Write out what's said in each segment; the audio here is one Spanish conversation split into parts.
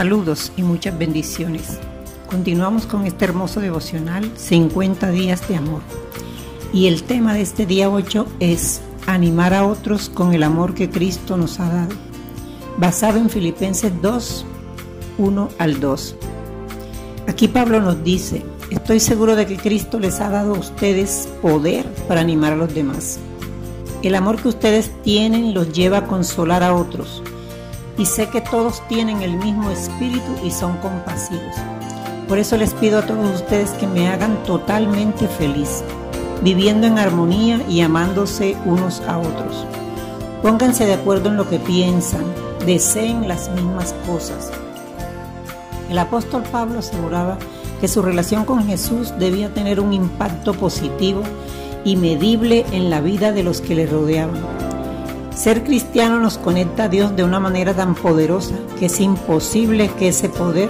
Saludos y muchas bendiciones. Continuamos con este hermoso devocional 50 días de amor. Y el tema de este día 8 es animar a otros con el amor que Cristo nos ha dado, basado en Filipenses 2, 1 al 2. Aquí Pablo nos dice, estoy seguro de que Cristo les ha dado a ustedes poder para animar a los demás. El amor que ustedes tienen los lleva a consolar a otros y sé que todos tienen el mismo espíritu y son compasivos. Por eso les pido a todos ustedes que me hagan totalmente feliz, viviendo en armonía y amándose unos a otros. Pónganse de acuerdo en lo que piensan, deseen las mismas cosas. El apóstol Pablo aseguraba que su relación con Jesús debía tener un impacto positivo y medible en la vida de los que le rodeaban ser cristiano nos conecta a Dios de una manera tan poderosa que es imposible que ese poder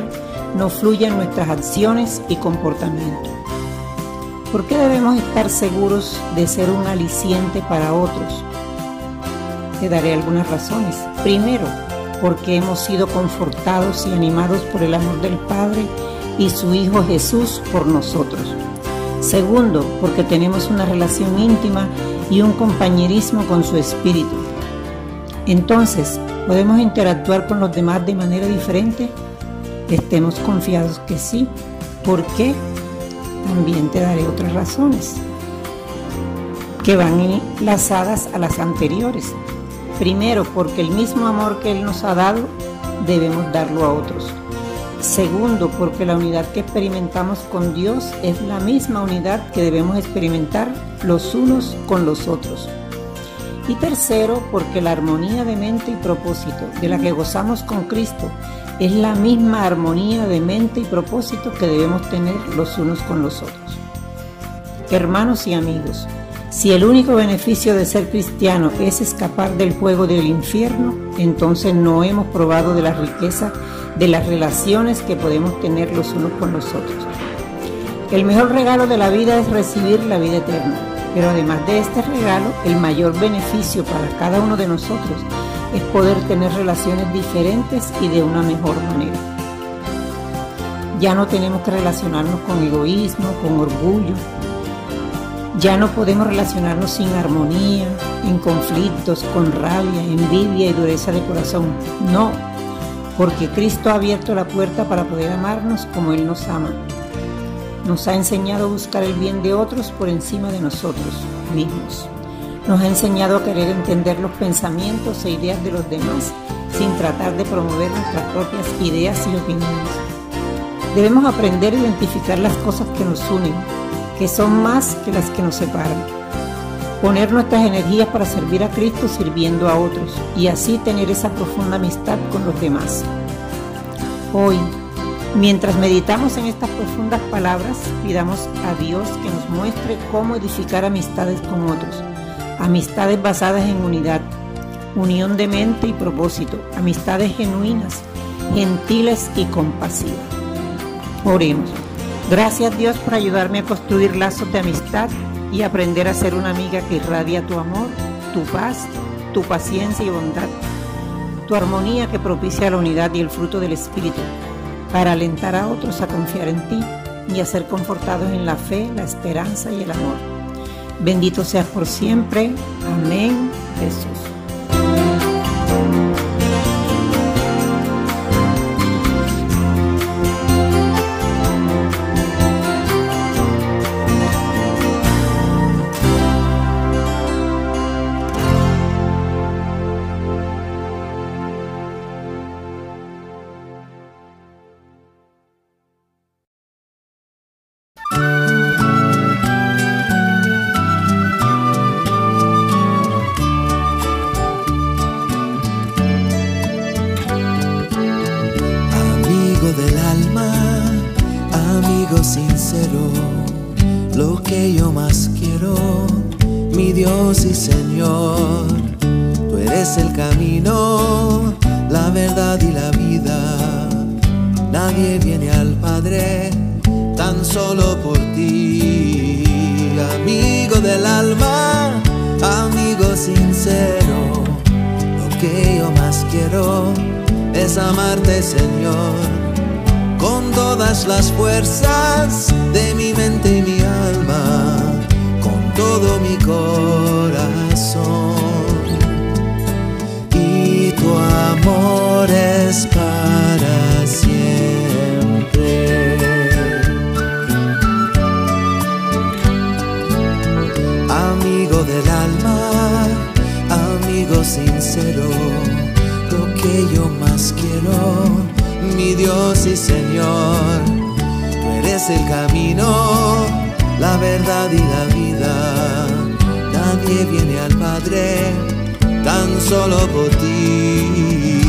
no fluya en nuestras acciones y comportamientos. ¿Por qué debemos estar seguros de ser un aliciente para otros? Te daré algunas razones. Primero, porque hemos sido confortados y animados por el amor del Padre y su Hijo Jesús por nosotros. Segundo, porque tenemos una relación íntima y un compañerismo con su Espíritu. Entonces, ¿podemos interactuar con los demás de manera diferente? Estemos confiados que sí. ¿Por qué? También te daré otras razones que van enlazadas a las anteriores. Primero, porque el mismo amor que Él nos ha dado, debemos darlo a otros. Segundo, porque la unidad que experimentamos con Dios es la misma unidad que debemos experimentar los unos con los otros. Y tercero, porque la armonía de mente y propósito de la que gozamos con Cristo es la misma armonía de mente y propósito que debemos tener los unos con los otros. Hermanos y amigos, si el único beneficio de ser cristiano es escapar del fuego del infierno, entonces no hemos probado de la riqueza de las relaciones que podemos tener los unos con los otros. El mejor regalo de la vida es recibir la vida eterna pero además de este regalo, el mayor beneficio para cada uno de nosotros es poder tener relaciones diferentes y de una mejor manera. Ya no tenemos que relacionarnos con egoísmo, con orgullo. Ya no podemos relacionarnos sin armonía, en conflictos, con rabia, envidia y dureza de corazón. No, porque Cristo ha abierto la puerta para poder amarnos como Él nos ama. Nos ha enseñado a buscar el bien de otros por encima de nosotros mismos. Nos ha enseñado a querer entender los pensamientos e ideas de los demás sin tratar de promover nuestras propias ideas y opiniones. Debemos aprender a identificar las cosas que nos unen, que son más que las que nos separan. Poner nuestras energías para servir a Cristo sirviendo a otros y así tener esa profunda amistad con los demás. Hoy, Mientras meditamos en estas profundas palabras, pidamos a Dios que nos muestre cómo edificar amistades con otros, amistades basadas en unidad, unión de mente y propósito, amistades genuinas, gentiles y compasivas. Oremos. Gracias Dios por ayudarme a construir lazos de amistad y aprender a ser una amiga que irradia tu amor, tu paz, tu paciencia y bondad, tu armonía que propicia la unidad y el fruto del Espíritu para alentar a otros a confiar en ti y a ser confortados en la fe, la esperanza y el amor. Bendito seas por siempre. Amén, Jesús. Y Señor. Tú eres el camino, la verdad y la vida. Nadie viene al Padre tan solo por ti. Amigo del alma, amigo sincero, lo que yo más quiero es amarte, Señor, con todas las fuerzas de mi mente y mi alma, todo mi corazón. Y tu amor es para siempre. Amigo del alma, amigo sincero lo que yo más quiero, mi Dios y Señor. Tú eres el camino, la verdad y la vida. Nadie viene al Padre tan solo por ti,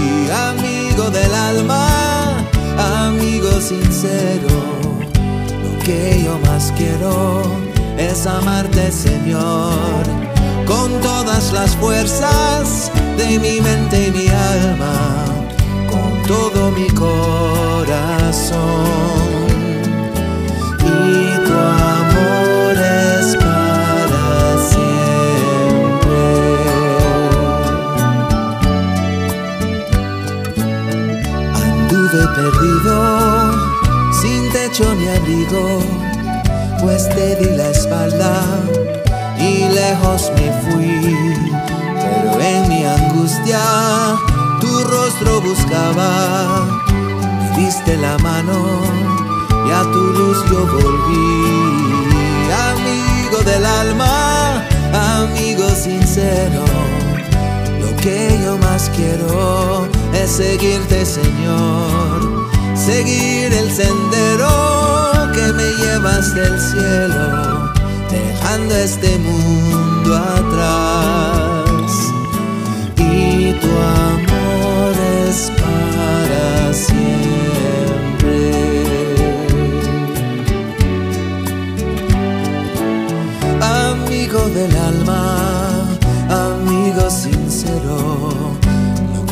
amigo del alma, amigo sincero. Lo que yo más quiero es amarte, Señor, con todas las fuerzas de mi mente y mi alma, con todo mi corazón. Y diste la mano y a tu luz yo volví. Amigo del alma, amigo sincero, lo que yo más quiero es seguirte, Señor, seguir el sendero que me llevas del cielo, dejando este mundo atrás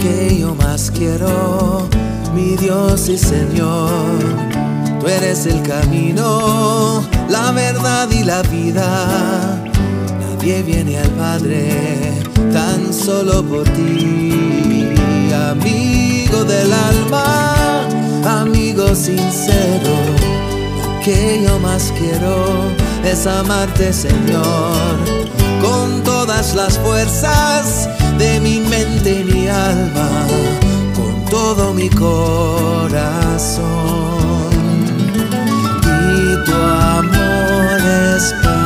que yo más quiero, mi Dios y Señor, tú eres el camino, la verdad y la vida. Nadie viene al Padre tan solo por ti, amigo del alma, amigo sincero. Lo que yo más quiero es amarte, Señor, las fuerzas de mi mente y mi alma, con todo mi corazón. Y tu amor es.